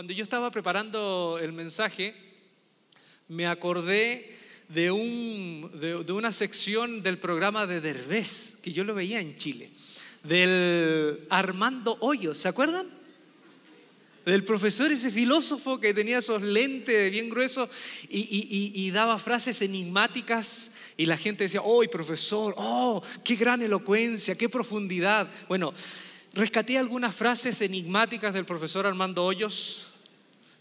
cuando yo estaba preparando el mensaje, me acordé de, un, de, una sección del programa de Derbez, que yo lo veía en Chile, del Armando Hoyos, ¿se acuerdan? Del profesor, ese filósofo que tenía esos lentes bien gruesos y, y daba frases enigmáticas y la gente decía, oh, profesor, oh, qué gran elocuencia, qué profundidad. Bueno, rescaté algunas frases enigmáticas del profesor Armando Hoyos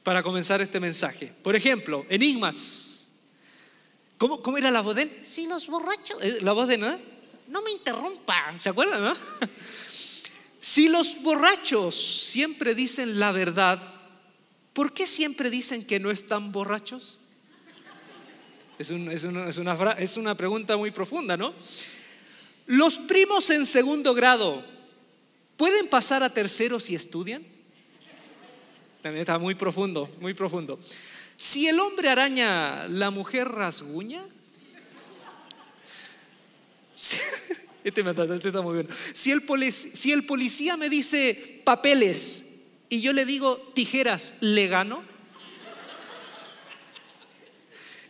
para comenzar este mensaje. Por ejemplo, enigmas. ¿Cómo, cómo era la voz de él? Si los borrachos... Eh, la voz de no, no me interrumpan. ¿Se acuerdan, no? Si los borrachos siempre dicen la verdad, ¿por qué siempre dicen que no están borrachos? Es, es, una, es una pregunta muy profunda, ¿no? Los primos en segundo grado ¿Pueden pasar a terceros si estudian? También está muy profundo, muy profundo. Si el hombre araña, la mujer rasguña. Este, este está muy bien. Si el, si el policía me dice papeles y yo le digo tijeras, ¿le gano?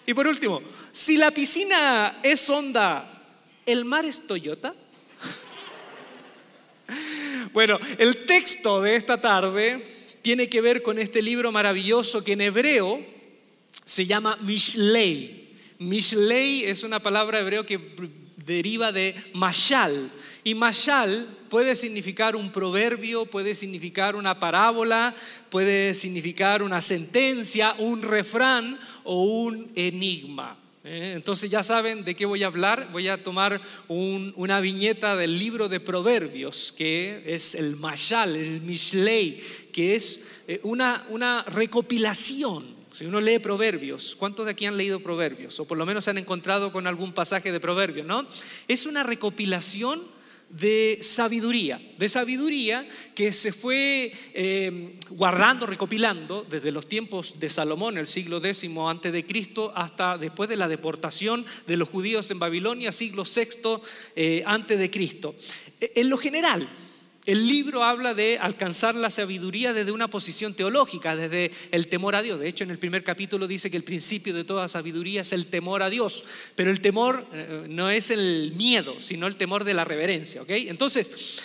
Y por último, si la piscina es honda, ¿el mar es Toyota? Bueno, el texto de esta tarde tiene que ver con este libro maravilloso que en hebreo se llama Mishlei. Mishlei es una palabra hebreo que deriva de mashal. Y mashal puede significar un proverbio, puede significar una parábola, puede significar una sentencia, un refrán o un enigma. ¿eh? Entonces ya saben de qué voy a hablar. Voy a tomar una viñeta del libro de Proverbios, que es el Mashal, el Mishlei, que es eh, una, una recopilación si uno lee proverbios, ¿cuántos de aquí han leído proverbios? O por lo menos se han encontrado con algún pasaje de proverbios, ¿no? Es una recopilación de sabiduría, de sabiduría que se fue eh, guardando, recopilando desde los tiempos de Salomón, el siglo X antes de Cristo, hasta después de la deportación de los judíos en Babilonia, siglo VI eh, antes de Cristo. E, en lo general, el libro habla de alcanzar la sabiduría desde una posición teológica, desde el temor a Dios. De hecho, en el primer capítulo dice que el principio de toda sabiduría es el temor a Dios. Pero el temor eh, no es el miedo, sino el temor de la reverencia. Entonces,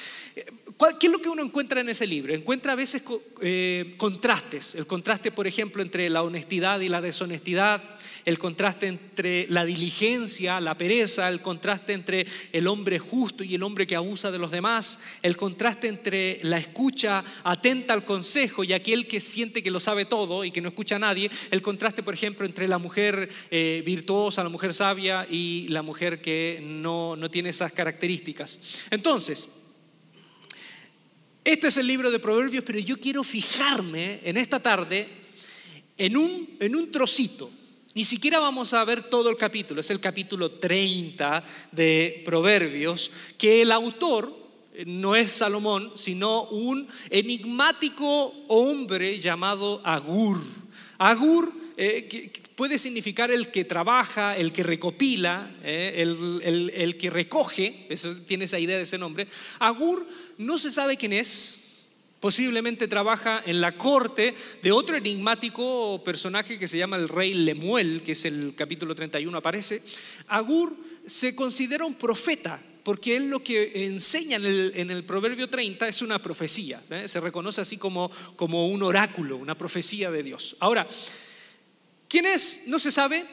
¿Qué es lo que uno encuentra en ese libro? Encuentra a veces eh, contrastes. El contraste, por ejemplo, entre la honestidad y la deshonestidad, el contraste entre la diligencia, la pereza, el contraste entre el hombre justo y el hombre que abusa de los demás, el contraste entre la escucha atenta al consejo y aquel que siente que lo sabe todo y que no escucha a nadie, el contraste, por ejemplo, entre la mujer eh, virtuosa, la mujer sabia y la mujer que no, no tiene esas características. Entonces, este es el libro de Proverbios, pero yo quiero fijarme en esta tarde en un, en un trocito ni siquiera vamos a ver todo el capítulo, es el capítulo 30 de Proverbios, que el autor eh, no es Salomón, sino un enigmático hombre llamado Agur. Agur eh, puede significar el que trabaja, el que recopila, eh, el, el, que recoge, tiene esa idea de ese nombre. Agur no se sabe quién es, Posiblemente trabaja en la corte de otro enigmático personaje que se llama el rey Lemuel, que es el capítulo 31 aparece. Agur se considera un profeta, porque él lo que enseña en el, proverbio 30 es una profecía, ¿eh? se reconoce así como, como un oráculo, una profecía de Dios. Ahora, ¿quién es? No se sabe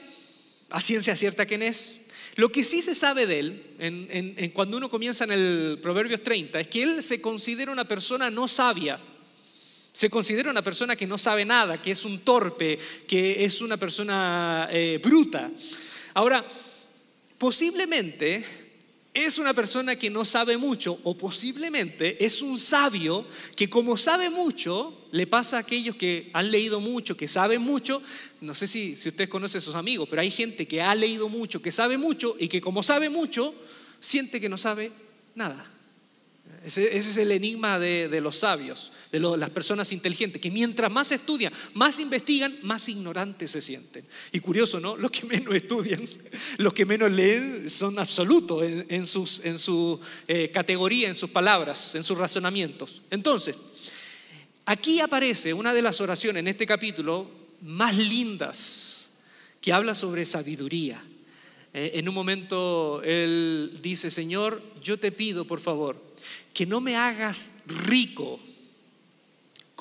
a ciencia cierta quién es, lo que sí se sabe de él, en, cuando uno comienza en el Proverbios 30, es que él se considera una persona no sabia. Se considera una persona que no sabe nada, que es un torpe, que es una persona eh, bruta. Ahora, posiblemente es una persona que no sabe mucho o posiblemente es un sabio que como sabe mucho, le pasa a aquellos que han leído mucho, que saben mucho, no sé si, si usted conoce a sus amigos, pero hay gente que ha leído mucho, que sabe mucho y que como sabe mucho, siente que no sabe nada. Ese, es el enigma de, los sabios, de las personas inteligentes, que mientras más estudian, más investigan, más ignorantes se sienten. Y curioso, ¿no? Los que menos estudian, los que menos leen son absolutos en, su eh, categoría, en sus palabras, en sus razonamientos. Entonces, Aquí aparece una de las oraciones en este capítulo más lindas que habla sobre sabiduría. Eh, en un momento él dice, Señor, yo te pido, por favor, que no me hagas rico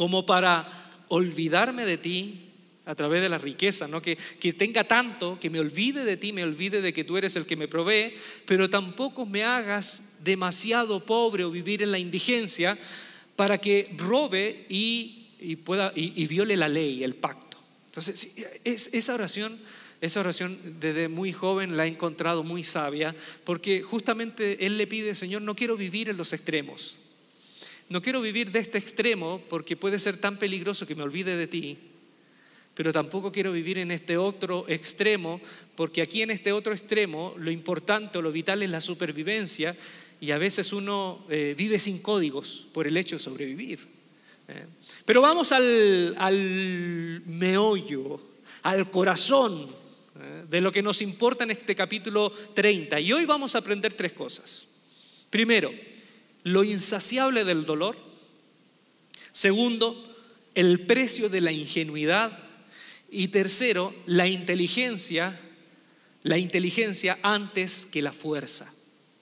como para olvidarme de ti a través de la riqueza, ¿no? que, que tenga tanto, que me olvide de ti, me olvide de que tú eres el que me provee, pero tampoco me hagas demasiado pobre o vivir en la indigencia para que robe y, pueda, y, viole la ley, el pacto. Entonces, es, esa oración esa oración desde muy joven la he encontrado muy sabia porque justamente él le pide, Señor, no quiero vivir en los extremos. No quiero vivir de este extremo porque puede ser tan peligroso que me olvide de ti, pero tampoco quiero vivir en este otro extremo porque aquí en este otro extremo lo importante o lo vital es la supervivencia y a veces uno eh, vive sin códigos por el hecho de sobrevivir. ¿eh? Pero vamos al, al meollo, al corazón ¿eh? de lo que nos importa en este capítulo 30. Y hoy vamos a aprender tres cosas. Primero, lo insaciable del dolor. Segundo, el precio de la ingenuidad. Y tercero, la inteligencia, la inteligencia antes que la fuerza.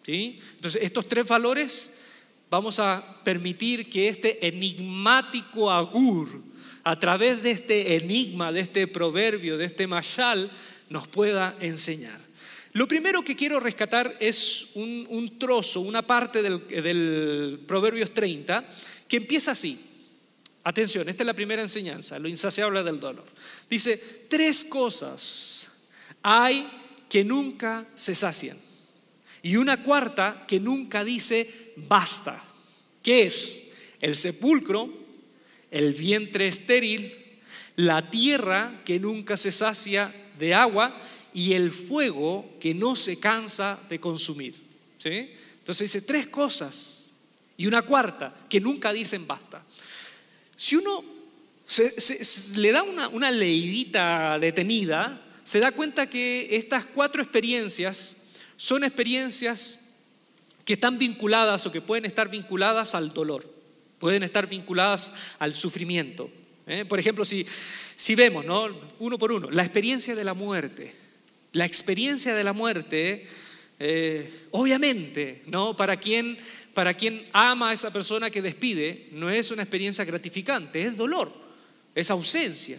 ¿Sí? Entonces, estos tres valores vamos a permitir que este enigmático agur, a través de este enigma, de este proverbio, de este mashal, nos pueda enseñar. Lo primero que quiero rescatar es un, trozo, una parte del, del Proverbios 30, que empieza así. Atención, esta es la primera enseñanza, lo insaciable del dolor. Dice, tres cosas hay que nunca se sacian. Y una cuarta que nunca dice basta. ¿Qué es? El sepulcro, el vientre estéril, la tierra que nunca se sacia de agua y el fuego que no se cansa de consumir. ¿sí? Entonces dice tres cosas y una cuarta que nunca dicen basta. Si uno le da una, una detenida, se da cuenta que estas cuatro experiencias son experiencias que están vinculadas o que pueden estar vinculadas al dolor, pueden estar vinculadas al sufrimiento. ¿eh? Por ejemplo, si, si vemos, ¿no? uno por uno, la experiencia de la muerte. La experiencia de la muerte, eh, obviamente, ¿no? Para quien, para quien ama a esa persona que despide, no es una experiencia gratificante, es dolor, es ausencia,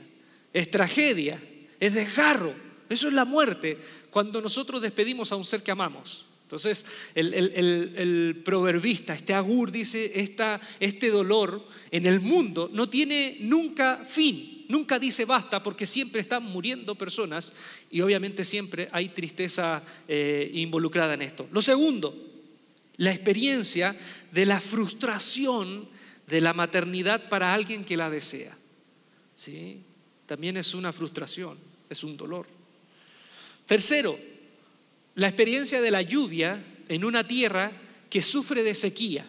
es tragedia, es desgarro. Eso es la muerte cuando nosotros despedimos a un ser que amamos. Entonces, el, proverbista, este agur, dice, esta, este dolor en el mundo no tiene nunca fin nunca dice basta porque siempre están muriendo personas y obviamente siempre hay tristeza eh, involucrada en esto. Lo segundo, la experiencia de la frustración de la maternidad para alguien que la desea. ¿Sí? También es una frustración, es un dolor. Tercero, la experiencia de la lluvia en una tierra que sufre de sequía.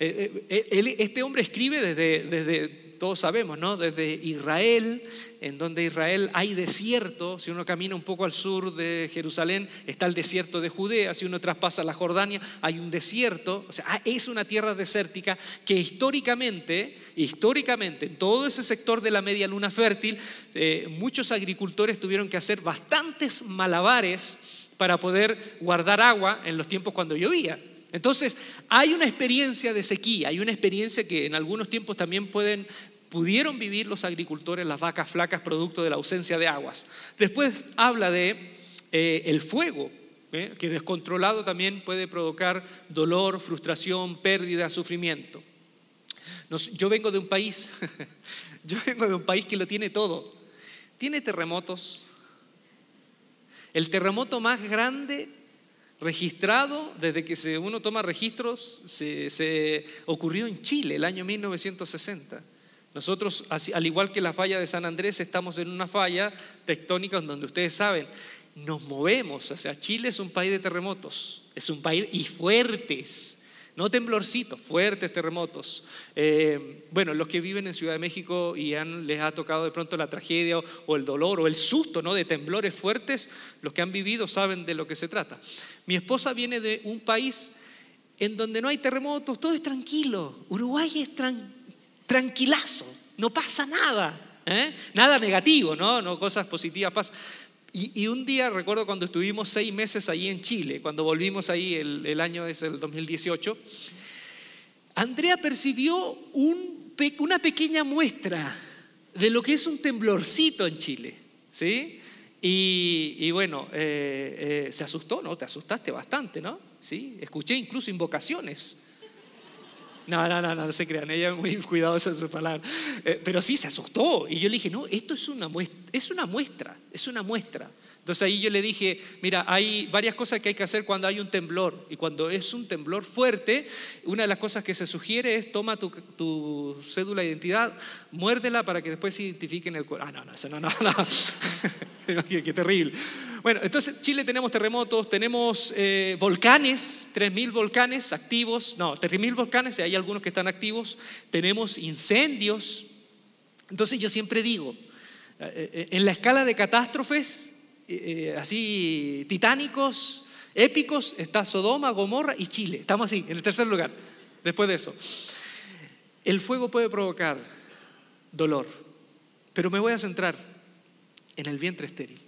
Eh, eh, este hombre escribe desde, desde todos sabemos, ¿no? Desde Israel, en donde Israel hay desierto, si uno camina un poco al sur de Jerusalén, está el desierto de Judea, si uno traspasa la Jordania, hay un desierto, o sea, ah, es una tierra desértica que históricamente, históricamente, en todo ese sector de la media luna fértil, eh, muchos agricultores tuvieron que hacer bastantes malabares para poder guardar agua en los tiempos cuando llovía. Entonces, hay una experiencia de sequía, hay una experiencia que en algunos tiempos también pueden, pudieron vivir los agricultores, las vacas flacas, producto de la ausencia de aguas. Después habla de eh, el fuego, ¿eh? que descontrolado también puede provocar dolor, frustración, pérdida, sufrimiento. yo vengo de un país, yo vengo de un país que lo tiene todo. Tiene terremotos. El terremoto más grande registrado desde que uno toma registros, se, ocurrió en Chile el año 1960. Nosotros, al igual que la falla de San Andrés, estamos en una falla tectónica donde ustedes saben, nos movemos. O sea, Chile es un país de terremotos, es un país y fuertes. No temblorcitos, fuertes terremotos. Eh, bueno, los que viven en Ciudad de México y les ha tocado de pronto la tragedia o, el dolor o el susto ¿no? de temblores fuertes, los que han vivido saben de lo que se trata. Mi esposa viene de un país en donde no hay terremotos, todo es tranquilo. Uruguay es tranquilazo, no pasa nada. ¿eh? Nada negativo, ¿no? no cosas positivas pasan. Y, un día recuerdo cuando estuvimos seis meses ahí en Chile, cuando volvimos ahí, el, año es el 2018, Andrea percibió un, una pequeña muestra de lo que es un temblorcito en Chile, ¿sí? Y, bueno, eh, eh, se asustó, ¿no? Te asustaste bastante, ¿no? Sí, escuché incluso invocaciones. No, no, no, no, se crean, ella es muy cuidadosa en sus palabras. Eh, pero sí, se asustó. Y yo le dije, no, esto es una muestra, es una muestra, es una muestra. Entonces ahí yo le dije, mira, hay varias cosas que hay que hacer cuando hay un temblor. Y cuando es un temblor fuerte, una de las cosas que se sugiere es toma tu, cédula de identidad, muérdela para que después se identifiquen el cuerpo. Ah, no, no, no, no, no. qué, terrible. Bueno, entonces Chile tenemos terremotos, tenemos eh, volcanes, 3.000 volcanes activos, no, 3.000 volcanes, hay algunos que están activos, tenemos incendios. Entonces yo siempre digo, eh, eh, en la escala de catástrofes, así titánicos, épicos, está Sodoma, Gomorra y Chile. Estamos así, en el tercer lugar, después de eso. El fuego puede provocar dolor, pero me voy a centrar en el vientre estéril.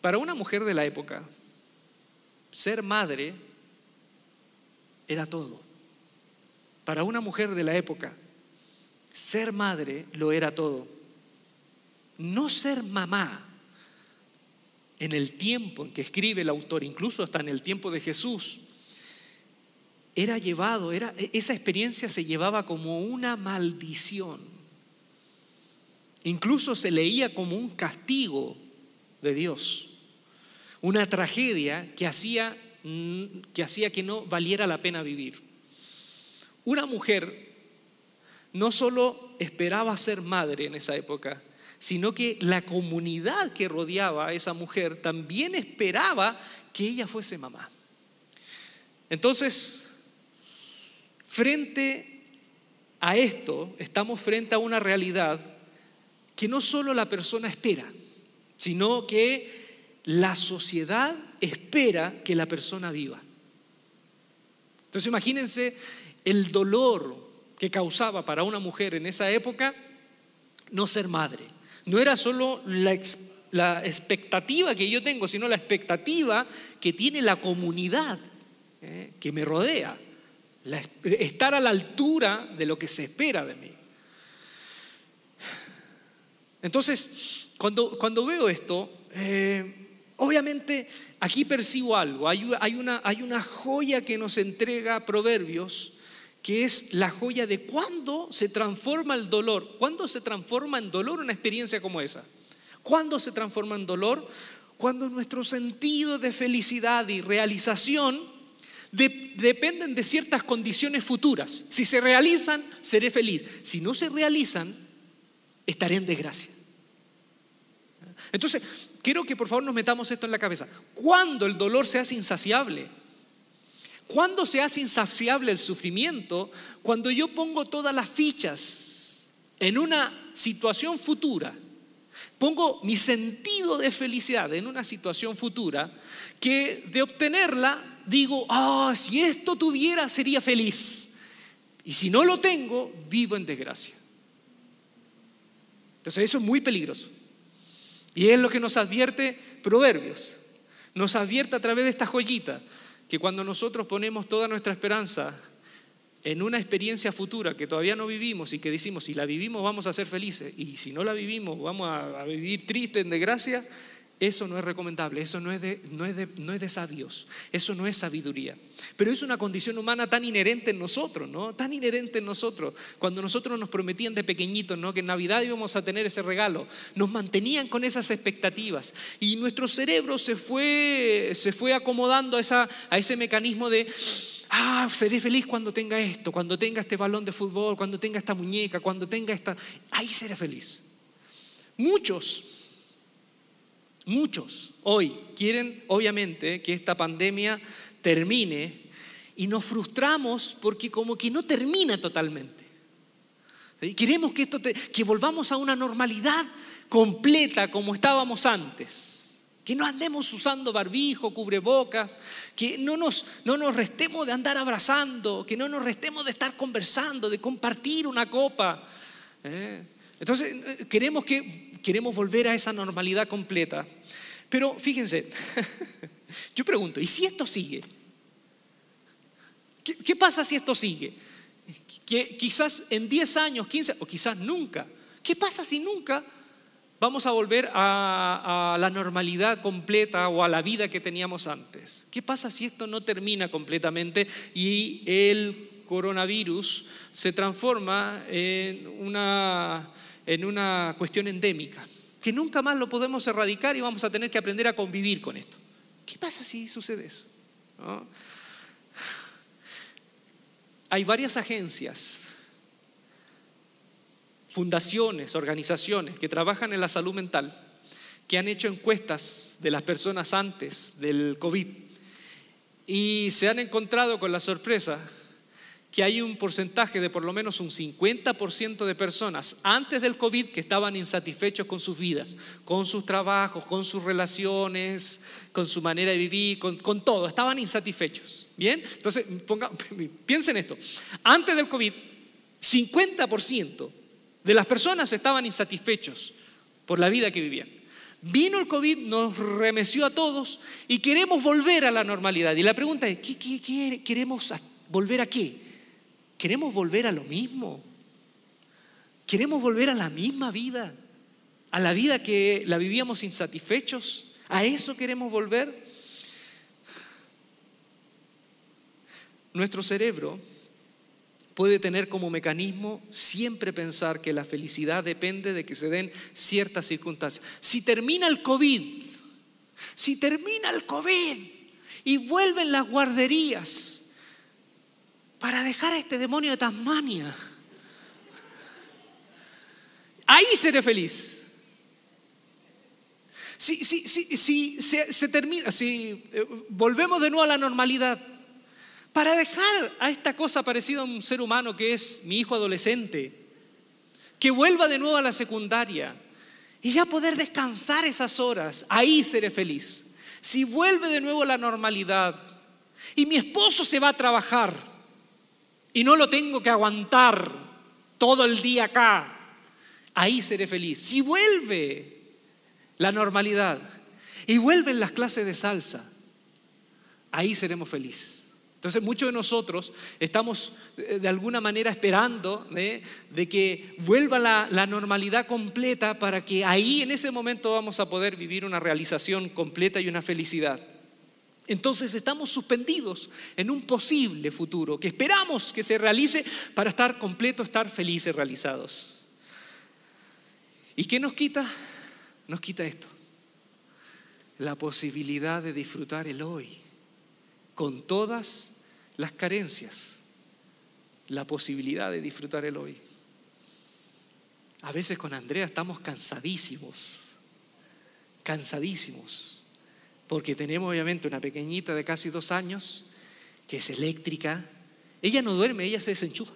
Para una mujer de la época, ser madre era todo. Para una mujer de la época, ser madre lo era todo. No ser mamá en el tiempo en que escribe el autor, incluso hasta en el tiempo de Jesús, era llevado, era, esa experiencia se llevaba como una maldición. Incluso se leía como un castigo de Dios una tragedia que hacía, mm, que hacía que no valiera la pena vivir. Una mujer no solo esperaba ser madre en esa época, sino que la comunidad que rodeaba a esa mujer también esperaba que ella fuese mamá. Entonces, frente a esto, estamos frente a una realidad que no solo la persona espera, sino que la sociedad espera que la persona viva. Entonces imagínense el dolor que causaba para una mujer en esa época no ser madre. No era solo la, expectativa que yo tengo, sino la expectativa que tiene la comunidad eh, que me rodea. estar a la altura de lo que se espera de mí. Entonces, cuando, cuando veo esto, eh, Obviamente aquí percibo algo, hay, una, hay una joya que nos entrega Proverbios, que es la joya de cuándo se transforma el dolor, cuándo se transforma en dolor una experiencia como esa. ¿Cuándo se transforma en dolor? Cuando nuestro sentido de felicidad y realización dependen de ciertas condiciones futuras. Si se realizan, seré feliz. Si no se realizan, estaré en desgracia. Entonces, quiero que por favor nos metamos esto en la cabeza. ¿Cuándo el dolor se hace insaciable? ¿Cuándo se hace insaciable el sufrimiento? Cuando yo pongo todas las fichas en una situación futura. Pongo mi sentido de felicidad en una situación futura que de obtenerla digo, ah, si esto tuviera sería feliz. Y si no lo tengo, vivo en desgracia. Entonces eso es muy peligroso. Y es lo que nos advierte Proverbios. Nos advierte a través de esta joyita que cuando nosotros ponemos toda nuestra esperanza en una experiencia futura que todavía no vivimos y que decimos, si la vivimos vamos a ser felices y si no la vivimos vamos a, vivir triste en desgracia, eso no es recomendable, eso no es, de, no, es no es de sabios, eso no es sabiduría. Pero es una condición humana tan inherente en nosotros, ¿no? Tan inherente en nosotros. Cuando nosotros nos prometían de pequeñitos, ¿no? Que en Navidad íbamos a tener ese regalo, nos mantenían con esas expectativas. Y nuestro cerebro se fue, se fue acomodando a, esa, a ese mecanismo de, ah, seré feliz cuando tenga esto, cuando tenga este balón de fútbol, cuando tenga esta muñeca, cuando tenga esta... Ahí seré feliz. Muchos Muchos hoy quieren, obviamente, que esta pandemia termine y nos frustramos porque como que no termina totalmente. Queremos que, esto que volvamos a una normalidad completa como estábamos antes. Que no andemos usando barbijo, cubrebocas, que no nos, no nos restemos de andar abrazando, que no nos restemos de estar conversando, de compartir una copa. ¿eh? Entonces, eh, queremos, que, queremos volver a esa normalidad completa. Pero fíjense, yo pregunto, ¿y si esto sigue? ¿Qué, pasa si esto sigue? Que quizás en 10 años, 15 o quizás nunca. ¿Qué pasa si nunca vamos a volver a, la normalidad completa o a la vida que teníamos antes. ¿Qué pasa si esto no termina completamente y el coronavirus se transforma en una, en una cuestión endémica? Que nunca más lo podemos erradicar y vamos a tener que aprender a convivir con esto. ¿Qué pasa si sucede eso? Hay varias agencias fundaciones, organizaciones que trabajan en la salud mental, que han hecho encuestas de las personas antes del COVID y se han encontrado con la sorpresa que hay un porcentaje de por lo menos un 50% de personas antes del COVID que estaban insatisfechos con sus vidas, con sus trabajos, con sus relaciones, con su manera de vivir, con, todo, estaban insatisfechos. ¿Bien? Entonces, piensen esto, antes del COVID, 50% de las personas estaban insatisfechos por la vida que vivían. Vino el COVID, nos remeció a todos y queremos volver a la normalidad. Y la pregunta es, ¿qué, queremos volver a qué? ¿Queremos volver a lo mismo? ¿Queremos volver a la misma vida? ¿A la vida que la vivíamos insatisfechos? ¿A eso queremos volver? Nuestro cerebro puede tener como mecanismo siempre pensar que la felicidad depende de que se den ciertas circunstancias. Si termina el COVID, si termina el COVID y vuelven las guarderías para dejar a este demonio de Tasmania, ahí seré feliz. Si, si se, termina, si eh, volvemos de nuevo a la normalidad, para dejar a esta cosa parecida a un ser humano que es mi hijo adolescente, que vuelva de nuevo a la secundaria y ya poder descansar esas horas, ahí seré feliz. Si vuelve de nuevo a la normalidad y mi esposo se va a trabajar y no lo tengo que aguantar todo el día acá, ahí seré feliz. Si vuelve la normalidad y vuelven las clases de salsa, ahí seremos felices. Entonces muchos de nosotros estamos eh, de alguna manera esperando ¿eh? de que vuelva la, la, normalidad completa para que ahí en ese momento vamos a poder vivir una realización completa y una felicidad. Entonces estamos suspendidos en un posible futuro que esperamos que se realice para estar completos, estar felices, realizados. ¿Y qué nos quita? Nos quita esto, la posibilidad de disfrutar el hoy con todas las carencias, la posibilidad de disfrutar el hoy. A veces con Andrea estamos cansadísimos, cansadísimos, porque tenemos obviamente una pequeñita de casi dos años que es eléctrica. Ella no duerme, ella se desenchufa.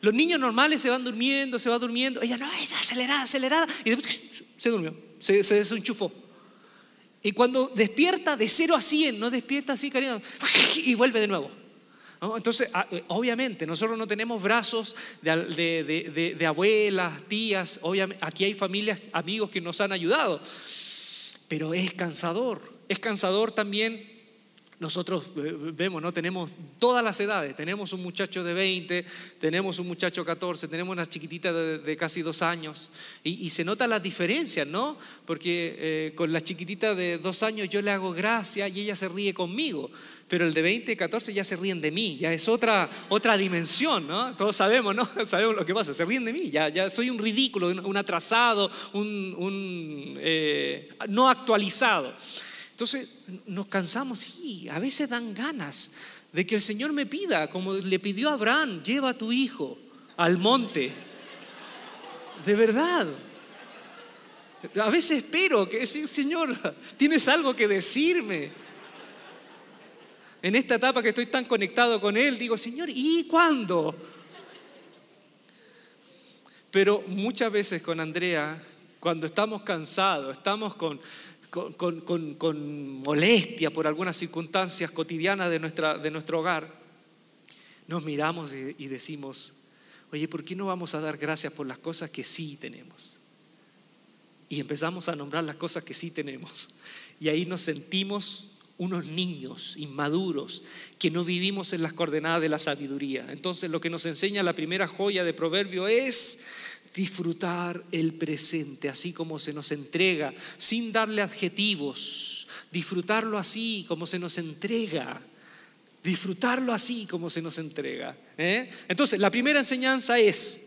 Los niños normales se van durmiendo, se va durmiendo. Ella no, es acelerada, acelerada. Y después se durmió, se, se desenchufó. Y cuando despierta de 0 a 100, no despierta así, cariño, y vuelve de nuevo. Entonces, ah, eh, obviamente, nosotros no tenemos brazos de, de, abuelas, tías, obviamente, aquí hay familias, amigos que nos han ayudado, pero es cansador, es cansador también nosotros eh, vemos, ¿no? Tenemos todas las edades. Tenemos un muchacho de 20, tenemos un muchacho de 14, tenemos una chiquitita de, casi dos años. Y, se nota las diferencias, ¿no? Porque eh, con la chiquitita de dos años yo le hago gracia y ella se ríe conmigo. Pero el de 20, 14 ya se ríen de mí, ya es otra, otra dimensión, ¿no? Todos sabemos, ¿no? Sabemos lo que pasa, se ríen de mí, ya, ya soy un ridículo, un, atrasado, un, eh, no actualizado. Entonces nos cansamos y a veces dan ganas de que el Señor me pida, como le pidió a Abraham, lleva a tu hijo al monte. De verdad. A veces espero que decir, Señor, tienes algo que decirme. En esta etapa que estoy tan conectado con Él, digo, Señor, ¿y cuándo? Pero muchas veces con Andrea, cuando estamos cansados, estamos con, con, molestia por algunas circunstancias cotidianas de, nuestra, de nuestro hogar, nos miramos y, y decimos, oye, ¿por qué no vamos a dar gracias por las cosas que sí tenemos? Y empezamos a nombrar las cosas que sí tenemos. Y ahí nos sentimos unos niños inmaduros que no vivimos en las coordenadas de la sabiduría. Entonces lo que nos enseña la primera joya de Proverbio es disfrutar el presente, así como se nos entrega, sin darle adjetivos, disfrutarlo así como se nos entrega, disfrutarlo así como se nos entrega. ¿eh? Entonces, la primera enseñanza es,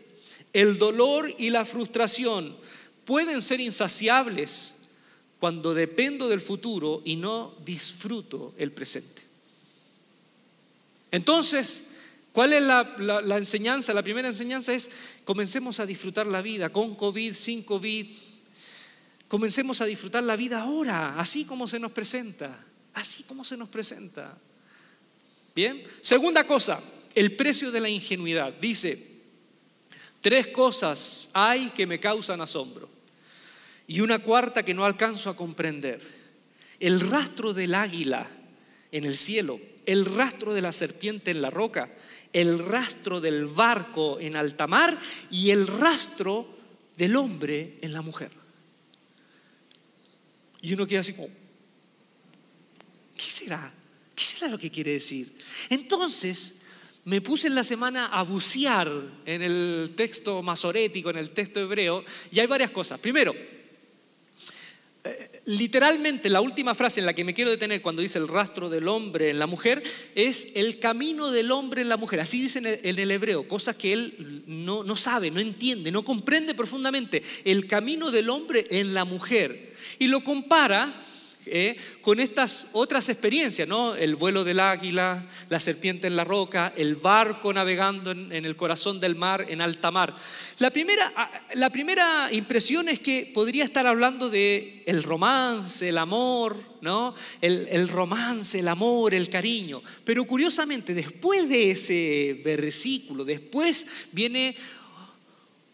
el dolor y la frustración pueden ser insaciables cuando dependo del futuro y no disfruto el presente. Entonces, ¿cuál es la, enseñanza? La primera enseñanza es, comencemos a disfrutar la vida, con COVID, sin COVID. Comencemos a disfrutar la vida ahora, así como se nos presenta, así como se nos presenta. Bien, segunda cosa, el precio de la ingenuidad. Dice, tres cosas hay que me causan asombro y una cuarta que no alcanzo a comprender. El rastro del águila en el cielo, el rastro de la serpiente en la roca, el rastro del barco en alta mar y el rastro del hombre en la mujer. Y uno queda así como, ¿qué será? ¿Qué será lo que quiere decir? Entonces, me puse en la semana a bucear en el texto masorético, en el texto hebreo, y hay varias cosas. Primero, literalmente la última frase en la que me quiero detener cuando dice el rastro del hombre en la mujer es el camino del hombre en la mujer. Así dice en el, hebreo, cosas que él no, no sabe, no entiende, no comprende profundamente. El camino del hombre en la mujer. Y lo compara eh, con estas otras experiencias, ¿no? El vuelo del águila, la serpiente en la roca, el barco navegando en, el corazón del mar, en alta mar. La primera, ah, la primera impresión es que podría estar hablando de el romance, el amor, ¿no? El romance, el amor, el cariño. Pero curiosamente, después de ese versículo, después viene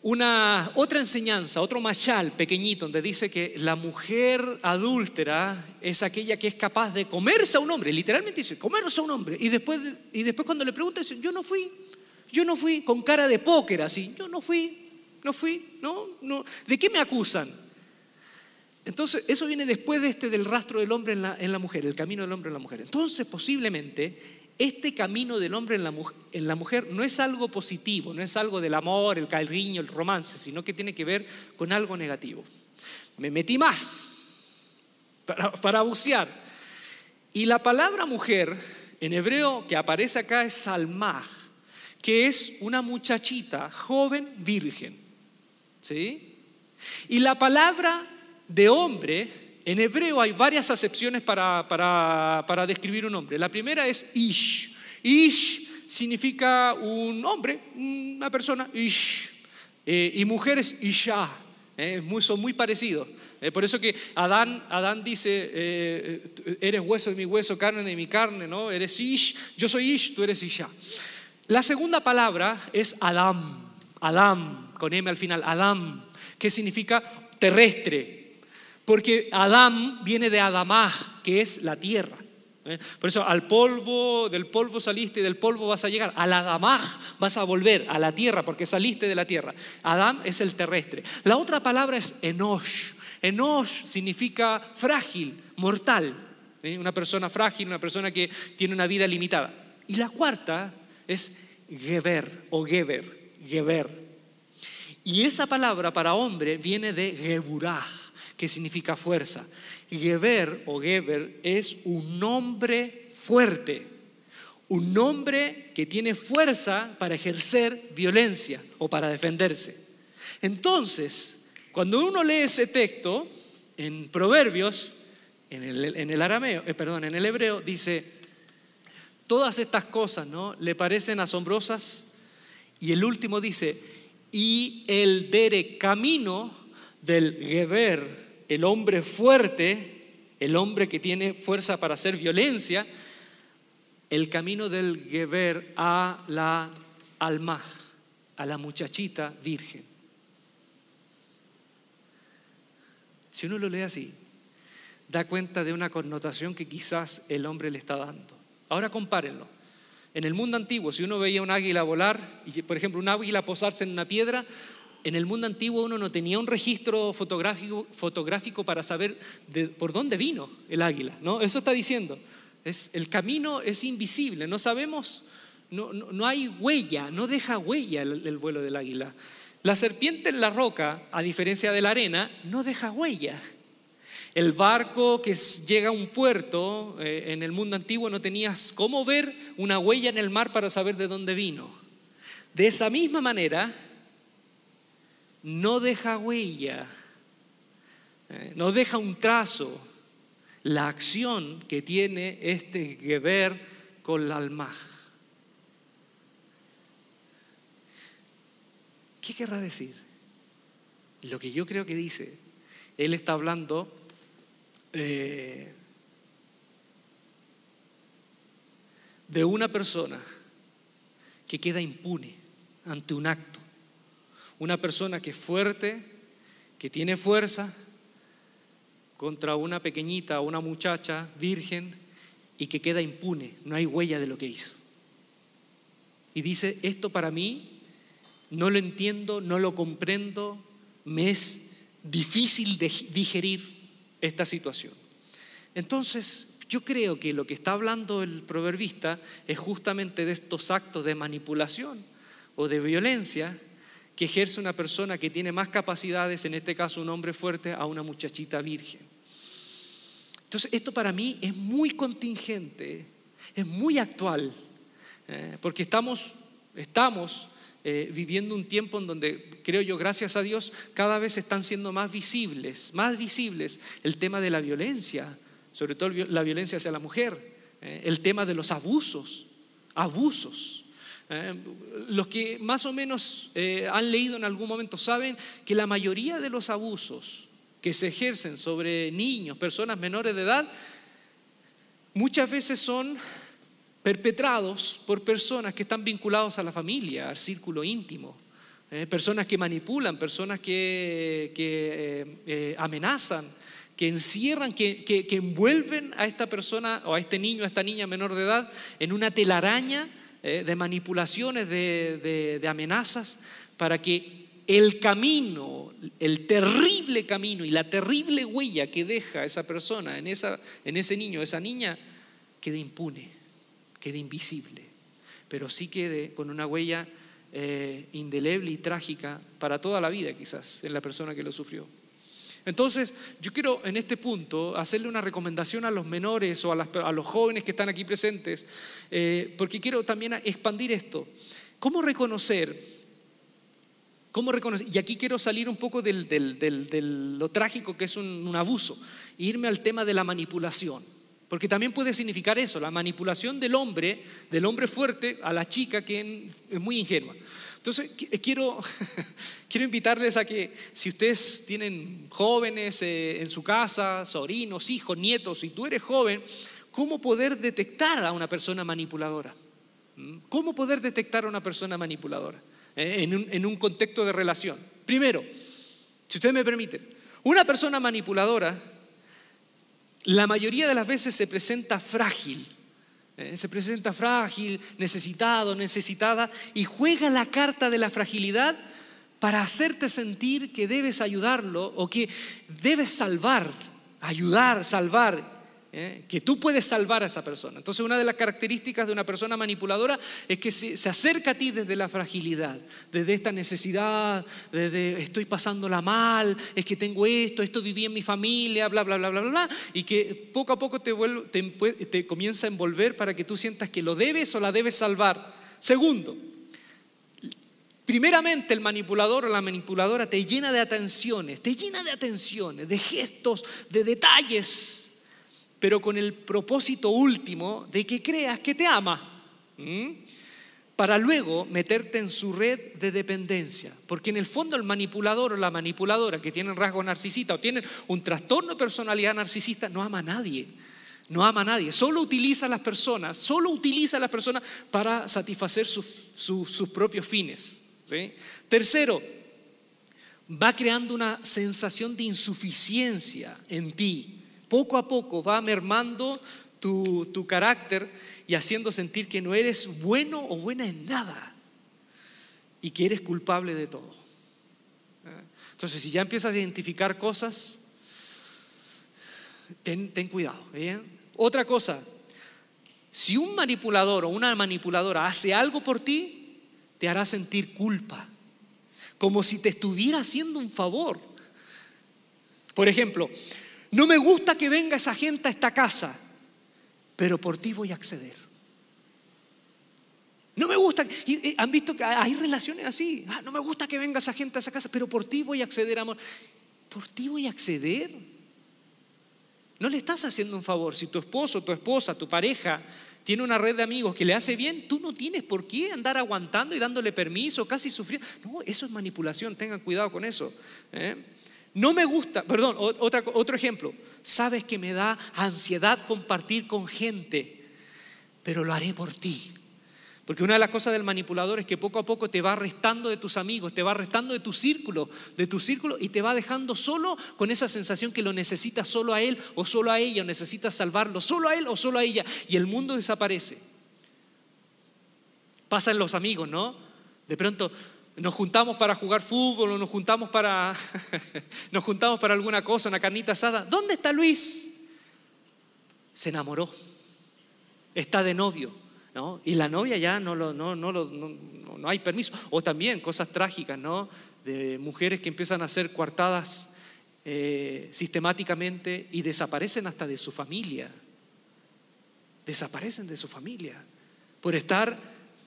una otra enseñanza, otro machal pequeñito, donde dice que la mujer adúltera es aquella que es capaz de comerse a un hombre, literalmente dice, comerse a un hombre, y después, y después cuando le pregunta dice, yo no fui, yo no fui, con cara de póker así, yo no fui, no fui, no, no, ¿de qué me acusan? Entonces, eso viene después de este del rastro del hombre en la, en la mujer, el camino del hombre en la mujer. Entonces, posiblemente, este camino del hombre en la, mujer no es algo positivo, no es algo del amor, el cariño, el romance, sino que tiene que ver con algo negativo. Me metí más para, bucear. Y la palabra mujer en hebreo que aparece acá es salmah, que es una muchachita joven virgen. ¿Sí? Y la palabra de hombre, en hebreo hay varias acepciones para, para, para describir un hombre. La primera es ish. Ish significa un hombre, una persona, ish. Eh, y mujer es isha. eh, son muy parecidos. Eh, por eso que Adán, Adán dice, eh, eres hueso de mi hueso, carne de mi carne, ¿no? Eres ish, yo soy ish, tú eres isha. La segunda palabra es Adam, Adam, con M al final, Adam, que significa terrestre, porque Adam viene de Adamah, que es la tierra. ¿eh? Por eso al polvo, del polvo saliste y del polvo vas a llegar. Al Adamah vas a volver, a la tierra, porque saliste de la tierra. Adam es el terrestre. La otra palabra es Enosh. Enosh significa frágil, mortal. ¿eh? Una persona frágil, una persona que tiene una vida limitada. Y la cuarta es Geber o Geber, Geber. Y esa palabra para hombre viene de Geburah, que significa fuerza. Geber o Geber es un hombre fuerte, un hombre que tiene fuerza para ejercer violencia o para defenderse. Entonces, cuando uno lee ese texto en Proverbios, en el, en el arameo, eh, perdón, en el hebreo, dice, todas estas cosas, ¿no? Le parecen asombrosas. Y el último dice, y el dere camino del Geber, el hombre fuerte, el hombre que tiene fuerza para hacer violencia, el camino del Geber a la alma, a la muchachita virgen. Si uno lo lee así, da cuenta de una connotación que quizás el hombre le está dando. Ahora compárenlo. En el mundo antiguo, si uno veía un águila volar, y por ejemplo un águila posarse en una piedra, en el mundo antiguo uno no tenía un registro fotográfico, fotográfico para saber por dónde vino el águila. ¿no? Eso está diciendo. Es, el camino es invisible, no sabemos, no, no, hay huella, no deja huella el, el vuelo del águila. La serpiente en la roca, a diferencia de la arena, no deja huella. El barco que llega a un puerto eh, en el mundo antiguo no tenías cómo ver una huella en el mar para saber de dónde vino. De esa misma manera, no deja huella, eh, no deja un trazo la acción que tiene este Geber con la almaj. ¿Qué querrá decir? Lo que yo creo que dice, él está hablando eh, de una persona que queda impune ante un acto. Una persona que es fuerte, que tiene fuerza contra una pequeñita una muchacha virgen y que queda impune, no hay huella de lo que hizo. Y dice, esto para mí no lo entiendo, no lo comprendo, me es difícil de digerir esta situación. Entonces, yo creo que lo que está hablando el proverbista es justamente de estos actos de manipulación o de violencia que ejerce una persona que tiene más capacidades, en este caso un hombre fuerte, a una muchachita virgen. Entonces, esto para mí es muy contingente, es muy actual, eh, porque estamos, estamos eh, viviendo un tiempo en donde, creo yo, gracias a Dios, cada vez están siendo más visibles, más visibles el tema de la violencia, sobre todo la violencia hacia la mujer, eh, el tema de los abusos, abusos. Eh, los que más o menos han leído en algún momento saben que la mayoría de los abusos que se ejercen sobre niños, personas menores de edad, muchas veces son perpetrados por personas que están vinculados a la familia, al círculo íntimo, eh, personas que manipulan, personas que, eh, eh, amenazan, que encierran, que, envuelven a esta persona o a este niño, a esta niña menor de edad en una telaraña de manipulaciones, de, de amenazas, para que el camino, el terrible camino y la terrible huella que deja esa persona en, esa, en ese niño, esa niña, quede impune quede invisible, pero sí quede con una huella eh, indeleble y trágica para toda la vida quizás en la persona que lo sufrió. Entonces, yo quiero en este punto hacerle una recomendación a los menores o a, los jóvenes que están aquí presentes, eh, porque quiero también expandir esto. ¿Cómo reconocer? ¿Cómo reconocer? Y aquí quiero salir un poco de lo trágico que es un, un abuso, e irme al tema de la manipulación. Porque también puede significar eso, la manipulación del hombre, del hombre fuerte, a la chica que es muy ingenua. Entonces, quiero, quiero invitarles a que si ustedes tienen jóvenes eh, en su casa, sobrinos, hijos, nietos, y tú eres joven, ¿cómo poder detectar a una persona manipuladora? ¿Mm? ¿Cómo poder detectar a una persona manipuladora eh, en, un, en un contexto de relación? Primero, si ustedes me permiten, una persona manipuladora la mayoría de las veces se presenta frágil, eh, se presenta frágil, necesitado, necesitada, y juega la carta de la fragilidad para hacerte sentir que debes ayudarlo o que debes salvar, ayudar, salvar, ¿eh? que tú puedes salvar a esa persona. Entonces una de las características de una persona manipuladora es que se, acerca a ti desde la fragilidad, desde esta necesidad, desde estoy pasándola mal, es que tengo esto, esto viví en mi familia, bla, bla, bla, bla, bla, y que poco a poco te comienza a envolver para que tú sientas que lo debes o la debes salvar. Segundo, Primeramente el manipulador o la manipuladora te llena de atenciones, te llena de atenciones, de gestos, de detalles pero con el propósito último de que creas que te ama, para luego meterte en su red de dependencia. Porque en el fondo el manipulador o la manipuladora que tienen rasgo narcisista o tienen un trastorno de personalidad narcisista no ama a nadie. No ama a nadie, solo utiliza a las personas, solo utiliza a las personas para satisfacer sus propios fines. Tercero, va creando una sensación de insuficiencia en ti poco a poco va mermando tu, tu carácter y haciendo sentir que no eres bueno o buena en nada y que eres culpable de todo. Entonces, si ya empiezas a identificar cosas, ten, ten cuidado. ¿bien? Otra cosa, si un manipulador o una manipuladora hace algo por ti, te hará sentir culpa, como si te estuviera haciendo un favor. Por ejemplo, no me gusta que venga esa gente a esta casa, pero por ti voy a acceder. No me gusta, y, han visto que hay relaciones así, ah, no me gusta que venga esa gente a esa casa, pero por ti voy a acceder, amor. ¿Por ti voy a acceder? No le estás haciendo un favor. Si tu esposo, tu esposa, tu pareja tiene una red de amigos que le hace bien, tú no tienes por qué andar aguantando y dándole permiso, casi sufriendo. No, eso es manipulación, tengan cuidado con eso. ¿eh? No me gusta, perdón, otro ejemplo. Sabes que me da ansiedad compartir con gente, pero lo haré por ti. Porque una de las cosas del manipulador es que poco a poco te va restando de tus amigos, te va restando de tu círculo, de tu círculo y te va dejando solo con esa sensación que lo necesitas solo a él o solo a ella, o necesitas salvarlo solo a él o solo a ella y el mundo desaparece. Pasa en los amigos, ¿no? De pronto nos juntamos para jugar fútbol o nos juntamos para nos juntamos para alguna cosa, una carnita asada. ¿Dónde está Luis? Se enamoró. Está de novio y la novia ya no, no, no, no, hay permiso. O también cosas trágicas, ¿no? De mujeres que empiezan a ser coartadas eh, sistemáticamente y desaparecen hasta de su familia. Desaparecen de su familia por estar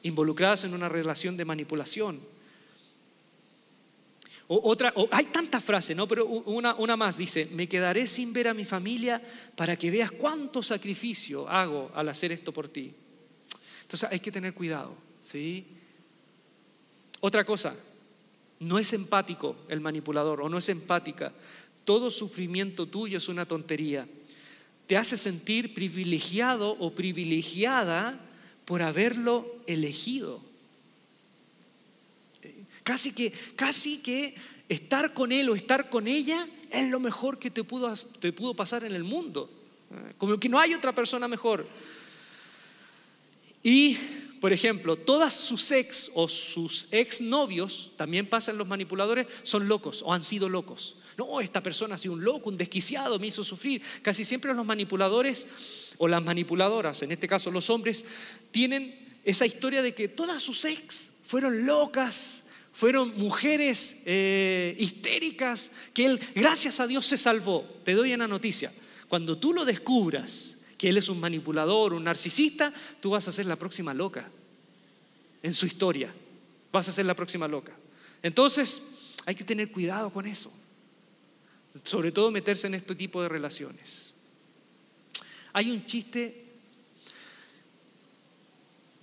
involucradas en una relación de manipulación. O otra, hay tantas frases, ¿no? Pero una, una más dice, me quedaré sin ver a mi familia para que veas cuánto sacrificio hago al hacer esto por ti. Entonces hay que tener cuidado, ¿sí? Otra cosa, no es empático el manipulador o no es empática. Todo sufrimiento tuyo es una tontería. Te hace sentir privilegiado o privilegiada por haberlo elegido. Casi que, casi que estar con él o estar con ella es lo mejor que te pudo, te pudo pasar en el mundo. Como que no hay otra persona mejor. Y, por ejemplo, todas sus ex o sus ex novios, también pasan los manipuladores, son locos o han sido locos. No, esta persona ha sido un loco, un desquiciado, me hizo sufrir. Casi siempre los manipuladores o las manipuladoras, en este caso los hombres, tienen esa historia de que todas sus ex fueron locas, fueron mujeres eh, histéricas, que él, gracias a Dios, se salvó. Te doy una noticia. Cuando tú lo descubras que él es un manipulador, un narcisista, tú vas a ser la próxima loca en su historia. Vas a ser la próxima loca. Entonces, hay que tener cuidado con eso. Sobre todo meterse en este tipo de relaciones. Hay un chiste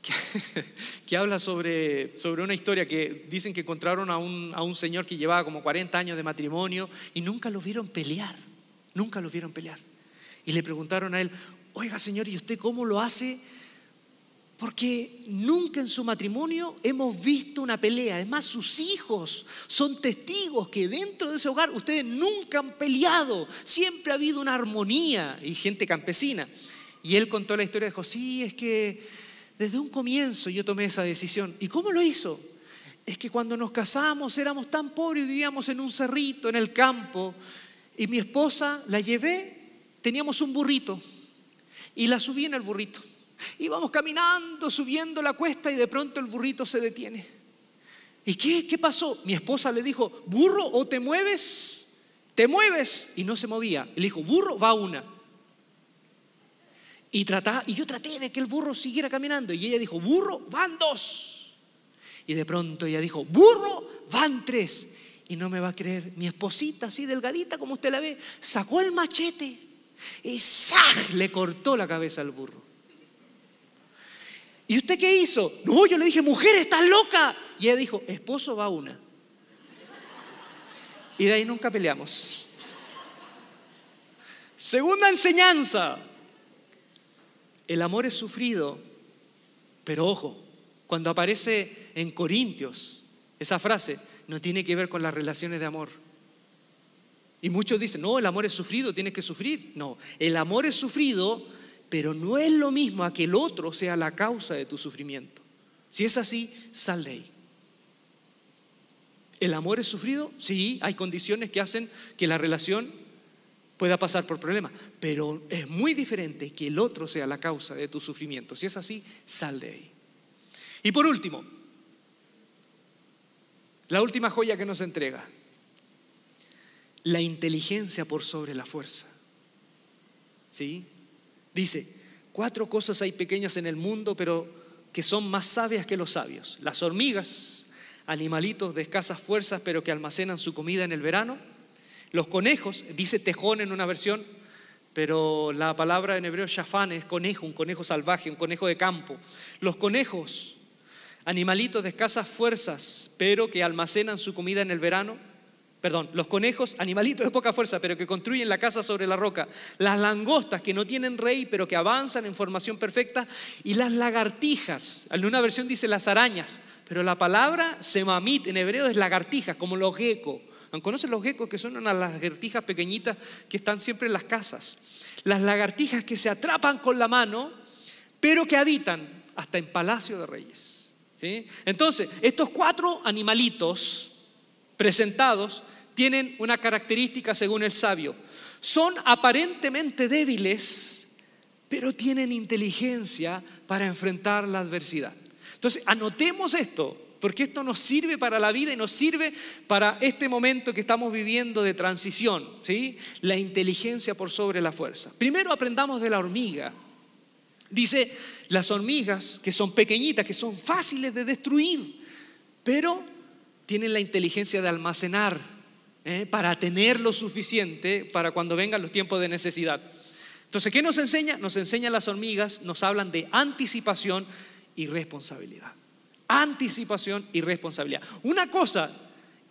que, habla sobre, sobre, una historia que dicen que encontraron a un, a un señor que llevaba como 40 años de matrimonio y nunca lo vieron pelear. Nunca lo vieron pelear. Y le preguntaron a él, oiga Señor, ¿y usted cómo lo hace? Porque nunca en su matrimonio hemos visto una pelea. Además, sus hijos son testigos que dentro de ese hogar ustedes nunca han peleado. Siempre ha habido una armonía y gente campesina. Y él contó la historia, dijo, sí, es que desde un comienzo yo tomé esa decisión. ¿Y cómo lo hizo? Es que cuando nos casamos éramos tan pobres y vivíamos en un cerrito, en el campo. Y mi esposa la llevé, teníamos un burrito y la subí en el burrito. Íbamos caminando, subiendo la cuesta y de pronto el burrito se detiene. ¿Y qué, qué pasó? Mi esposa le dijo, burro, o te mueves, te mueves. Y no se movía. Le dijo, burro, va una. Y, y yo traté de que el burro siguiera caminando. Y ella dijo, burro, van dos. Y de pronto ella dijo, burro, van tres. Y no me va a creer, mi esposita así delgadita como usted la ve, sacó el machete y ¡zah! le cortó la cabeza al burro. ¿Y usted qué hizo? No, yo le dije, mujer, estás loca. Y ella dijo, esposo va una. Y de ahí nunca peleamos. Segunda enseñanza. El amor es sufrido, pero ojo, cuando aparece en Corintios, esa frase no tiene que ver con las relaciones de amor. Y muchos dicen, no, el amor es sufrido, tienes que sufrir. No, el amor es sufrido, pero no es lo mismo a que el otro sea la causa de tu sufrimiento. Si es así, sal de ahí. ¿El amor es sufrido? Sí, hay condiciones que hacen que la relación pueda pasar por problemas, pero es muy diferente que el otro sea la causa de tu sufrimiento. Si es así, sal de ahí. Y por último, la última joya que nos entrega, la inteligencia por sobre la fuerza. ¿Sí? Dice, cuatro cosas hay pequeñas en el mundo, pero que son más sabias que los sabios. Las hormigas, animalitos de escasas fuerzas, pero que almacenan su comida en el verano. Los conejos, dice tejón en una versión, pero la palabra en hebreo shafán es conejo, un conejo salvaje, un conejo de campo. Los conejos, animalitos de escasas fuerzas, pero que almacenan su comida en el verano perdón, los conejos, animalitos de poca fuerza, pero que construyen la casa sobre la roca, las langostas que no tienen rey, pero que avanzan en formación perfecta, y las lagartijas. En una versión dice las arañas, pero la palabra semamit en hebreo es lagartijas, como los geckos. ¿Conocen los geckos que son unas lagartijas pequeñitas que están siempre en las casas? Las lagartijas que se atrapan con la mano, pero que habitan hasta en palacio de reyes. ¿sí? Entonces, estos cuatro animalitos presentados tienen una característica según el sabio. Son aparentemente débiles, pero tienen inteligencia para enfrentar la adversidad. Entonces, anotemos esto, porque esto nos sirve para la vida y nos sirve para este momento que estamos viviendo de transición, ¿sí? La inteligencia por sobre la fuerza. Primero aprendamos de la hormiga. Dice, las hormigas que son pequeñitas, que son fáciles de destruir, pero tienen la inteligencia de almacenar ¿eh? para tener lo suficiente para cuando vengan los tiempos de necesidad. Entonces, ¿qué nos enseña? Nos enseña las hormigas, nos hablan de anticipación y responsabilidad. Anticipación y responsabilidad. Una cosa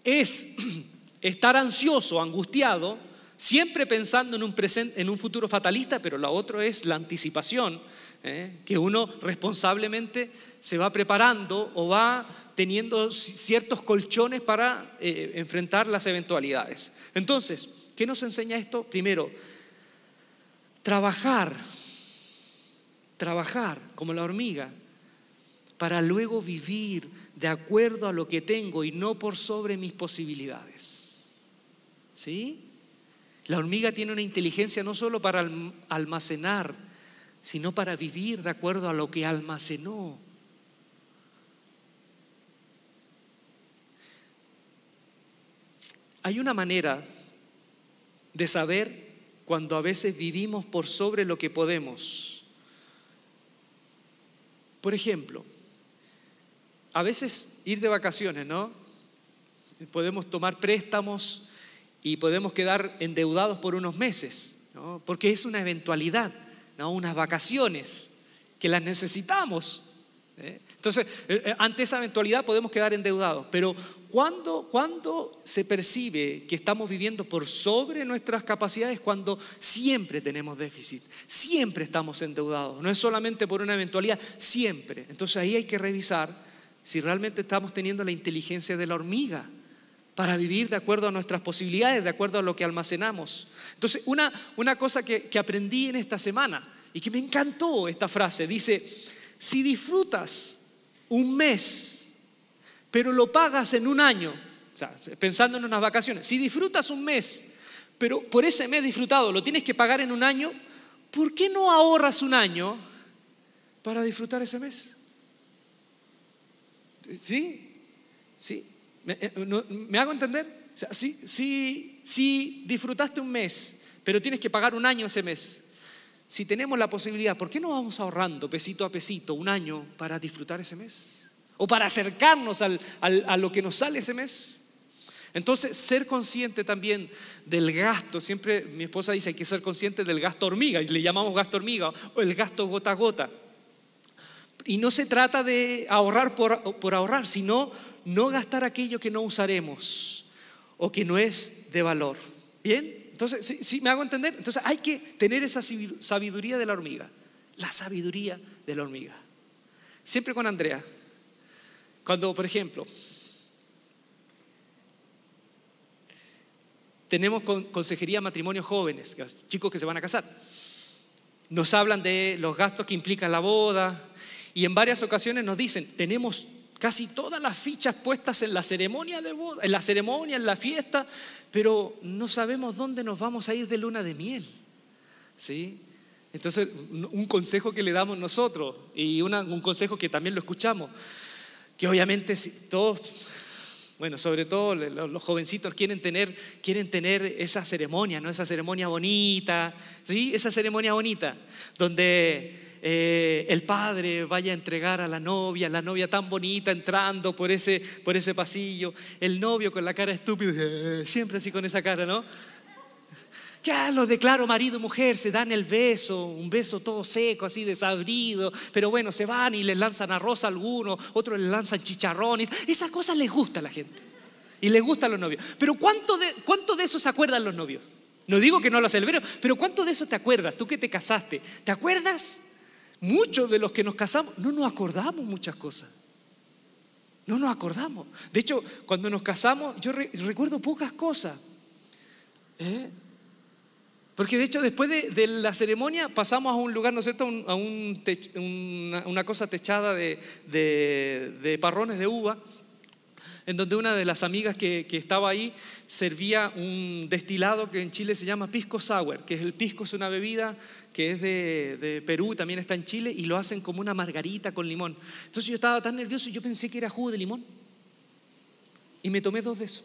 es estar ansioso, angustiado, siempre pensando en un, presente, en un futuro fatalista, pero la otra es la anticipación, ¿eh? que uno responsablemente se va preparando o va teniendo ciertos colchones para eh, enfrentar las eventualidades. Entonces, ¿qué nos enseña esto? Primero, trabajar, trabajar como la hormiga, para luego vivir de acuerdo a lo que tengo y no por sobre mis posibilidades. ¿Sí? La hormiga tiene una inteligencia no solo para almacenar, sino para vivir de acuerdo a lo que almacenó. Hay una manera de saber cuando a veces vivimos por sobre lo que podemos. Por ejemplo, a veces ir de vacaciones, ¿no? Podemos tomar préstamos y podemos quedar endeudados por unos meses, ¿no? Porque es una eventualidad, ¿no? Unas vacaciones que las necesitamos. ¿eh? Entonces, eh, eh, ante esa eventualidad podemos quedar endeudados, pero cuando, se percibe que estamos viviendo por sobre nuestras capacidades? Cuando siempre tenemos déficit, siempre estamos endeudados, no es solamente por una eventualidad, siempre. Entonces ahí hay que revisar si realmente estamos teniendo la inteligencia de la hormiga para vivir de acuerdo a nuestras posibilidades, de acuerdo a lo que almacenamos. Entonces, una, una cosa que, que aprendí en esta semana y que me encantó esta frase, dice, si disfrutas un mes pero lo pagas en un año, pensando en unas vacaciones, si disfrutas un mes, pero por ese mes disfrutado lo tienes que pagar en un año, ¿por qué no ahorras un año para disfrutar ese mes? ¿Sí? ¿Sí? ¿Me, eh, hago entender? O si, si, si disfrutaste un mes, pero tienes que pagar un año ese mes, si tenemos la posibilidad, ¿por qué no vamos ahorrando pesito a pesito un año para disfrutar ese mes? o para acercarnos a lo que nos sale ese mes. Entonces, ser consciente también del gasto, siempre mi esposa dice hay que ser consciente del gasto hormiga, y le llamamos gasto hormiga, o el gasto gota a gota. Y no se trata de ahorrar por, por ahorrar, sino no gastar aquello que no usaremos o que no es de valor. ¿Bien? Entonces, si ¿sí, me hago entender? Entonces hay que tener esa sabiduría de la hormiga, la sabiduría de la hormiga. Siempre con Andrea, cuando, por ejemplo, tenemos con- consejería matrimonio jóvenes, chicos que se van a casar. Nos hablan de los gastos que implica la boda y en varias ocasiones nos dicen, tenemos casi todas las fichas puestas en la ceremonia de boda, en la ceremonia, en la fiesta, pero no sabemos dónde nos vamos a ir de luna de miel. ¿Sí? Entonces, un consejo que le damos nosotros y un consejo que también lo escuchamos, que obviamente todos, bueno, sobre todo los jovencitos quieren tener, quieren tener esa ceremonia, ¿no? Esa ceremonia bonita, ¿sí? Esa ceremonia bonita, donde eh, el padre vaya a entregar a la novia, la novia tan bonita entrando por ese, por ese pasillo, el novio con la cara estúpida, eh, siempre así con esa cara, ¿no? Ya los declaro marido y mujer, se dan el beso, un beso todo seco, así desabrido, pero bueno, se van y les lanzan arroz a algunos, otros les lanzan chicharrones. Esas cosas les gusta a la gente y les gustan los novios. Pero ¿cuánto de, ¿cuánto de eso se acuerdan los novios? No digo que no lo celebren, pero ¿cuánto de eso te acuerdas? Tú que te casaste, ¿te acuerdas? Muchos de los que nos casamos no nos acordamos muchas cosas. No nos acordamos. De hecho, cuando nos casamos, yo re- recuerdo pocas cosas. ¿Eh? Porque de hecho después de, la ceremonia pasamos a un lugar, ¿no es cierto? A un una, cosa techada de parrones de uva, en donde una de las amigas que, que estaba ahí servía un destilado que en Chile se llama pisco sour, que es el pisco es una bebida que es de, de Perú, también está en Chile, y lo hacen como una margarita con limón. Entonces yo estaba tan nervioso y yo pensé que era jugo de limón. Y me tomé dos de esos.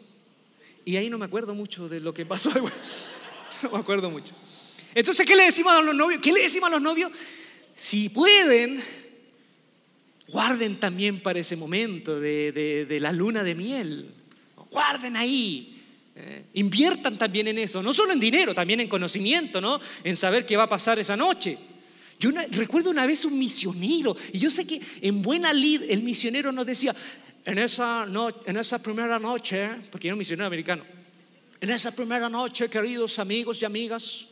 Y ahí no me acuerdo mucho de lo que pasó. No me acuerdo mucho. Entonces, ¿qué le decimos a los novios? ¿Qué le decimos a los novios? Si pueden, guarden también para ese momento de, la luna de miel. Guarden ahí. eh, inviertan también en eso, no solo en dinero, también en conocimiento, ¿no? En saber qué va a pasar esa noche. Yo recuerdo una vez un misionero, y yo sé que en buena lid el misionero nos decía, en esa, no- en esa primera noche, porque era un misionero americano, en esa primera noche, queridos amigos y amigas,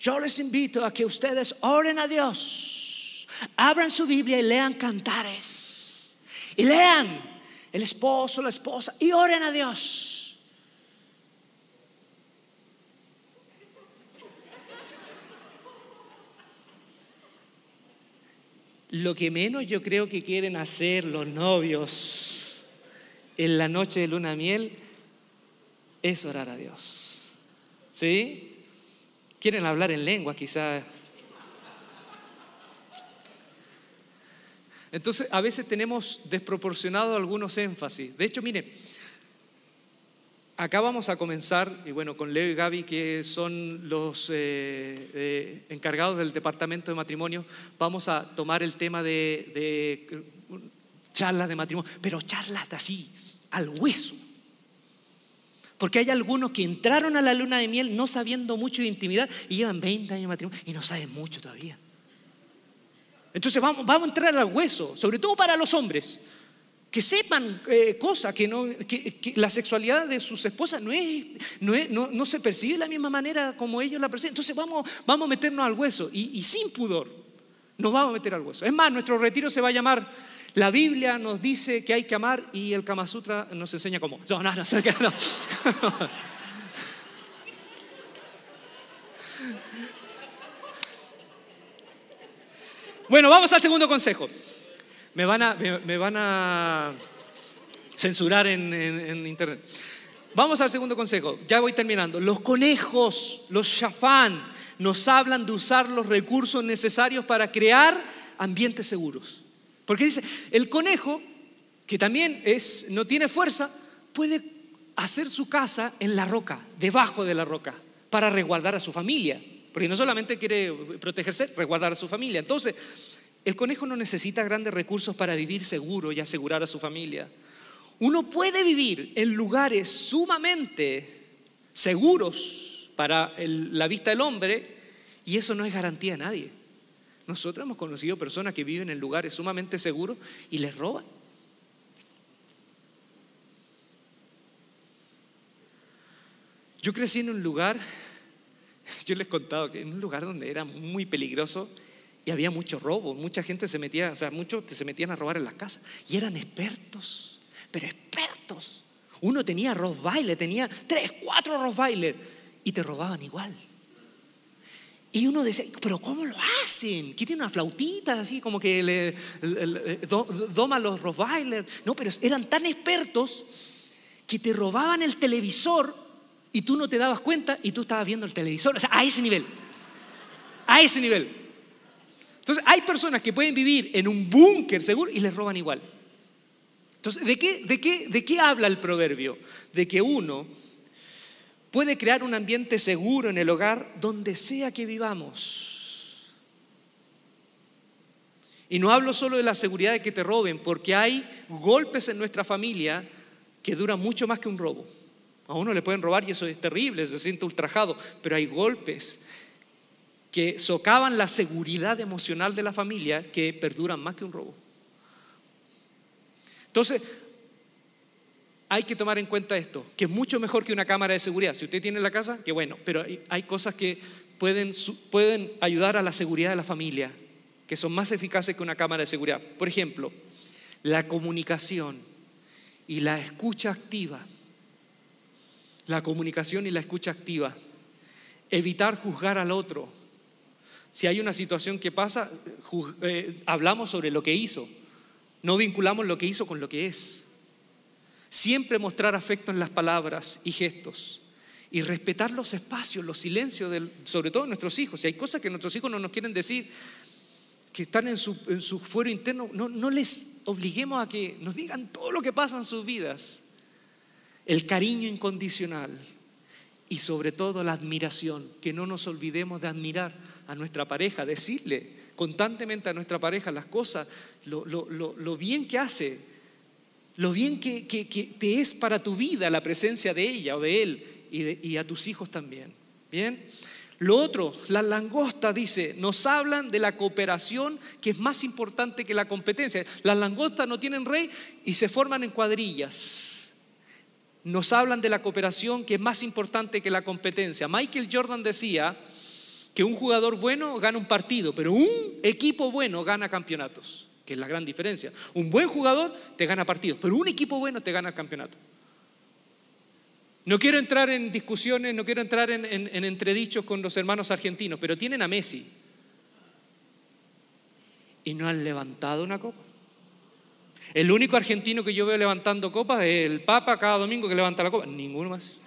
yo les invito a que ustedes oren a Dios, abran su Biblia y lean cantares. Y lean el esposo, la esposa, y oren a Dios. Lo que menos yo creo que quieren hacer los novios en la noche de luna miel es orar a Dios. ¿Sí? Quieren hablar en lengua quizás. Entonces, a veces tenemos desproporcionado algunos énfasis. De hecho, mire, acá vamos a comenzar, y bueno, con Leo y Gaby, que son los eh, eh, encargados del departamento de matrimonio, vamos a tomar el tema de, eh, charlas de matrimonio, pero charlas así, al hueso. Porque hay algunos que entraron a la luna de miel no sabiendo mucho de intimidad y llevan 20 años de matrimonio y no saben mucho todavía. Entonces vamos, vamos a entrar al hueso, sobre todo para los hombres, que sepan eh, cosas, que, no, que, la sexualidad de sus esposas no, es, no, es- no- no se percibe de la misma manera como ellos la perciben. Entonces vamos, vamos a meternos al hueso y, y sin pudor nos vamos a meter al hueso. Es más, nuestro retiro se va a llamar La Biblia nos dice que hay que amar y el Kama Sutra nos enseña cómo. No, no, no, no. no. Bueno, vamos al segundo consejo. Me van a, censurar en, en- en internet. Vamos al segundo consejo. Ya voy terminando. Los conejos, los shafán, nos hablan de usar los recursos necesarios para crear ambientes seguros. Porque dice, el conejo, que también es, no tiene fuerza, puede hacer su casa en la roca, debajo de la roca, para resguardar a su familia. Porque no solamente quiere protegerse, resguardar a su familia. Entonces, el conejo no necesita grandes recursos para vivir seguro y asegurar a su familia. Uno puede vivir en lugares sumamente seguros para la vista del hombre y eso no es garantía a nadie. Nosotros hemos conocido personas que viven en lugares sumamente seguros y les roban. Yo crecí en un lugar, yo les he contado que en un lugar donde era muy peligroso y había mucho robo, mucha gente se metía, o sea, muchos se metían a robar en las casas y eran expertos, pero expertos. Uno tenía Rottweiler, tenía tres, cuatro Rottweiler y te robaban igual. Y uno decía, pero ¿cómo lo hacen? ¿Qué tiene una flautita así como que le, doma los Rottweiler? No, pero eran tan expertos que te robaban el televisor y tú no te dabas cuenta y tú estabas viendo el televisor. O sea, a ese nivel. A ese nivel. Entonces, hay personas que pueden vivir en un búnker seguro y les roban igual. Entonces, ¿de qué, de, qué, ¿de qué habla el proverbio? De que uno puede crear un ambiente seguro en el hogar donde sea que vivamos. Y no hablo solo de la seguridad de que te roben, porque hay golpes en nuestra familia que duran mucho más que un robo. A uno le pueden robar y eso es terrible, se siente ultrajado, pero hay golpes que socavan la seguridad emocional de la familia que perduran más que un robo. Entonces, hay que tomar en cuenta esto, que es mucho mejor que una cámara de seguridad. Si usted tiene la casa, qué bueno, pero hay, cosas que pueden, pueden ayudar a la seguridad de la familia, que son más eficaces que una cámara de seguridad. Por ejemplo, la comunicación y la escucha activa. La comunicación y la escucha activa. Evitar juzgar al otro. Si hay una situación que pasa, eh, hablamos sobre lo que hizo. No vinculamos lo que hizo con lo que es. Siempre mostrar afecto en las palabras y gestos. Y respetar los espacios, los silencios, sobre todo nuestros hijos. Si hay cosas que nuestros hijos no nos quieren decir, que están en su, fuero interno, no, no les obliguemos a que nos digan todo lo que pasa en sus vidas. El cariño incondicional y sobre todo la admiración, que no nos olvidemos de admirar a nuestra pareja, decirle constantemente a nuestra pareja las cosas, lo, lo bien que hace, lo bien que, te es para tu vida la presencia de ella o de él y, a tus hijos también. Bien. Lo otro, la langosta dice, nos hablan de la cooperación que es más importante que la competencia. Las langostas no tienen rey y se forman en cuadrillas. Nos hablan de la cooperación que es más importante que la competencia. Michael Jordan decía que un jugador bueno gana un partido, pero un equipo bueno gana campeonatos que es la gran diferencia. Un buen jugador te gana partidos, pero un equipo bueno te gana el campeonato. No quiero entrar en discusiones, no quiero entrar en, entredichos con los hermanos argentinos, pero tienen a Messi y no han levantado una copa. El único argentino que yo veo levantando copas es el Papa cada domingo que levanta la copa, ninguno más.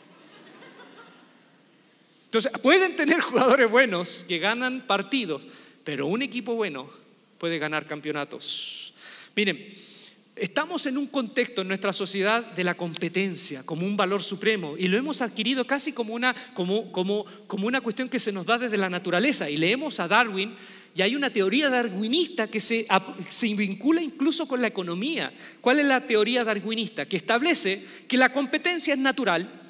Entonces, pueden tener jugadores buenos que ganan partidos, pero un equipo bueno puede ganar campeonatos. Miren, estamos en un contexto en nuestra sociedad de la competencia como un valor supremo y lo hemos adquirido casi como una, como, como, como una cuestión que se nos da desde la naturaleza. Y leemos a Darwin y hay una teoría darwinista que se, se, vincula incluso con la economía. ¿Cuál es la teoría darwinista? Que establece que la competencia es natural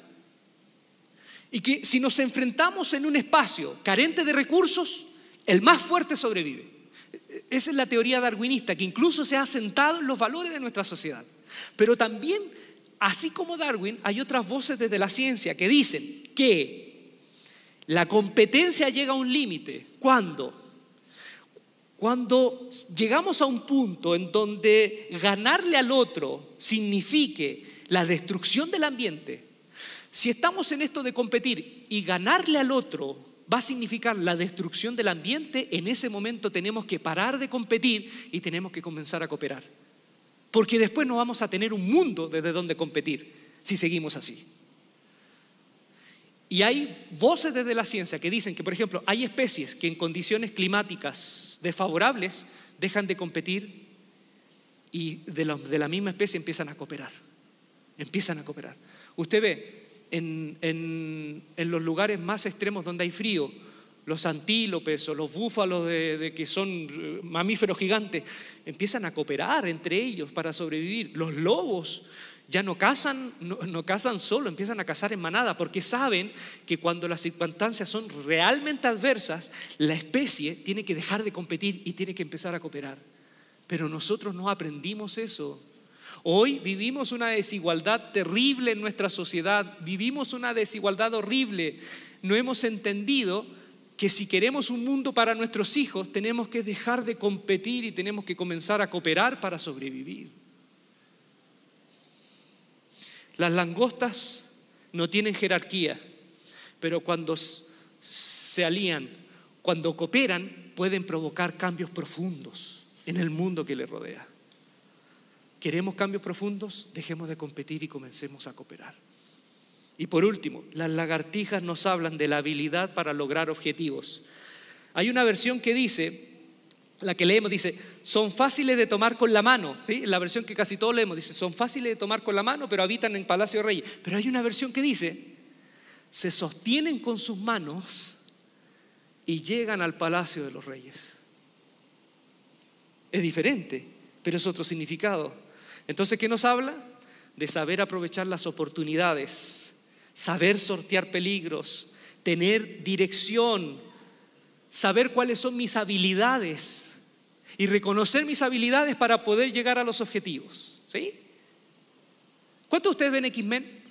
y que si nos enfrentamos en un espacio carente de recursos, el más fuerte sobrevive. Esa es la teoría darwinista que incluso se ha asentado en los valores de nuestra sociedad. Pero también, así como Darwin, hay otras voces desde la ciencia que dicen que la competencia llega a un límite. ¿Cuándo? Cuando llegamos a un punto en donde ganarle al otro signifique la destrucción del ambiente, si estamos en esto de competir y ganarle al otro va a significar la destrucción del ambiente, en ese momento tenemos que parar de competir y tenemos que comenzar a cooperar. Porque después no vamos a tener un mundo desde donde competir si seguimos así. Y hay voces desde la ciencia que dicen que, por ejemplo, hay especies que en condiciones climáticas desfavorables dejan de competir y de la, misma especie empiezan a cooperar. Empiezan a cooperar. Usted ve, en, los lugares más extremos donde hay frío, los antílopes o los búfalos de, que son eh, mamíferos gigantes empiezan a cooperar entre ellos para sobrevivir. Los lobos ya no cazan, no, cazan solo, empiezan a cazar en manada porque saben que cuando las circunstancias son realmente adversas, la especie tiene que dejar de competir y tiene que empezar a cooperar. Pero nosotros no aprendimos eso. Hoy vivimos una desigualdad terrible en nuestra sociedad, vivimos una desigualdad horrible. No hemos entendido que si queremos un mundo para nuestros hijos, tenemos que dejar de competir y tenemos que comenzar a cooperar para sobrevivir. Las langostas no tienen jerarquía, pero cuando se alían, cuando cooperan, pueden provocar cambios profundos en el mundo que les rodea. ¿Queremos cambios profundos? Dejemos de competir y comencemos a cooperar. Y por último, las lagartijas nos hablan de la habilidad para lograr objetivos. Hay una versión que dice, la que leemos dice, son fáciles de tomar con la mano. La versión que casi todos leemos dice, son fáciles de tomar con la mano, pero habitan en Palacio Rey. Pero hay una versión que dice, se sostienen con sus manos y llegan al Palacio de los Reyes. Es diferente, pero es otro significado. Entonces, ¿qué nos habla? De saber aprovechar las oportunidades, saber sortear peligros, tener dirección, saber cuáles son mis habilidades y reconocer mis habilidades para poder llegar a los objetivos. ¿Sí? ¿Cuántos de ustedes ven X-Men?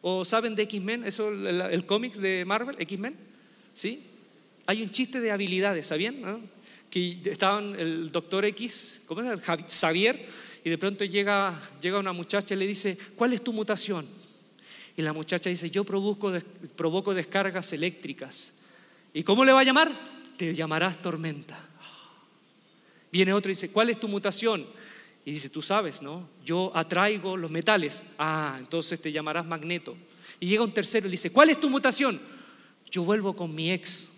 ¿O saben de X-Men? ¿Eso el, el cómic de Marvel, X-Men? ¿Sí? Hay un chiste de habilidades, ¿sabían? Que estaban el doctor X, ¿cómo es? Xavier, y de pronto llega, llega una muchacha y le dice, ¿cuál es tu mutación? Y la muchacha dice, yo provoco, provoco descargas eléctricas. ¿Y cómo le va a llamar? Te llamarás tormenta. Viene otro y dice, ¿cuál es tu mutación? Y dice, tú sabes, ¿no? Yo atraigo los metales. Ah, entonces te llamarás magneto. Y llega un tercero y dice, ¿cuál es tu mutación? Yo vuelvo con mi ex.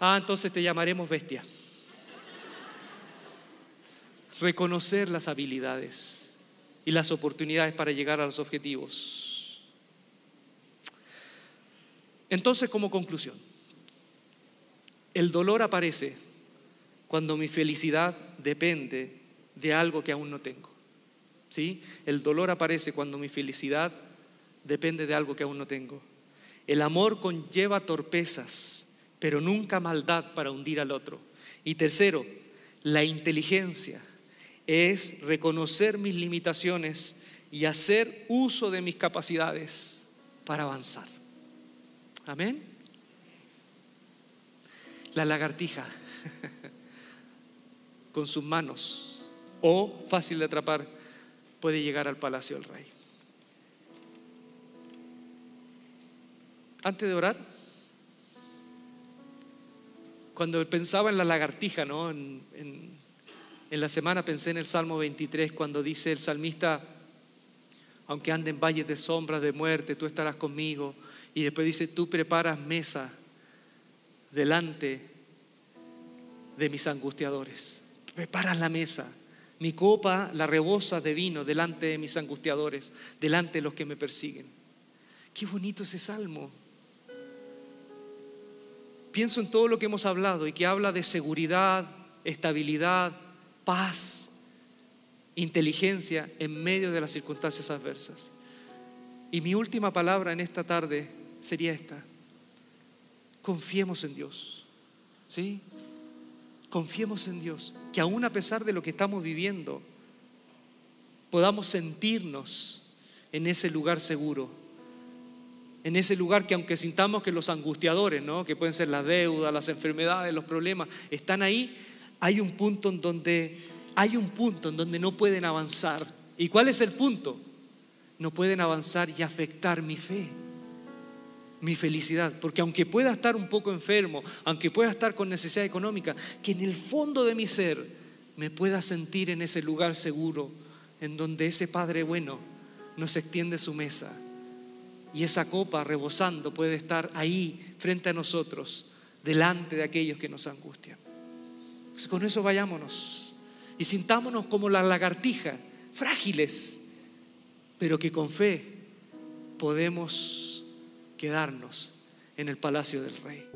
Ah, entonces te llamaremos bestia. Reconocer las habilidades y las oportunidades para llegar a los objetivos. Entonces, como conclusión, el dolor aparece cuando mi felicidad depende de algo que aún no tengo. ¿Sí? El dolor aparece cuando mi felicidad depende de algo que aún no tengo. El amor conlleva torpezas, pero nunca maldad para hundir al otro. Y tercero, la inteligencia es reconocer mis limitaciones y hacer uso de mis capacidades para avanzar. Amén. La lagartija con sus manos o fácil de atrapar, puede llegar al palacio del rey. Antes de orar, cuando pensaba en la lagartija, ¿no? En, en, la semana pensé en el Salmo 23, cuando dice el salmista, aunque ande en valles de sombras de muerte, tú estarás conmigo. Y después dice, tú preparas mesa delante de mis angustiadores. Preparas la mesa. Mi copa la rebosa de vino delante de mis angustiadores, delante de los que me persiguen. Qué bonito ese salmo. Pienso en todo lo que hemos hablado y que habla de seguridad, estabilidad, paz, inteligencia en medio de las circunstancias adversas. Y mi última palabra en esta tarde sería esta. Confiemos en Dios. ¿Sí? Confiemos en Dios, que aún a pesar de lo que estamos viviendo, podamos sentirnos en ese lugar seguro, en ese lugar que aunque sintamos que los angustiadores, ¿no? que pueden ser las deudas, las enfermedades, los problemas, están ahí, hay un punto en donde hay un punto en donde no pueden avanzar. ¿Y cuál es el punto? No pueden avanzar y afectar mi fe mi felicidad. Porque aunque pueda estar un poco enfermo, aunque pueda estar con necesidad económica, que en el fondo de mi ser me pueda sentir en ese lugar seguro, en donde ese Padre bueno nos extiende su mesa y esa copa rebosando puede estar ahí frente a nosotros, delante de aquellos que nos angustian. Pues con eso vayámonos y sintámonos como la lagartija, frágiles, pero que con fe podemos quedarnos en el palacio del rey.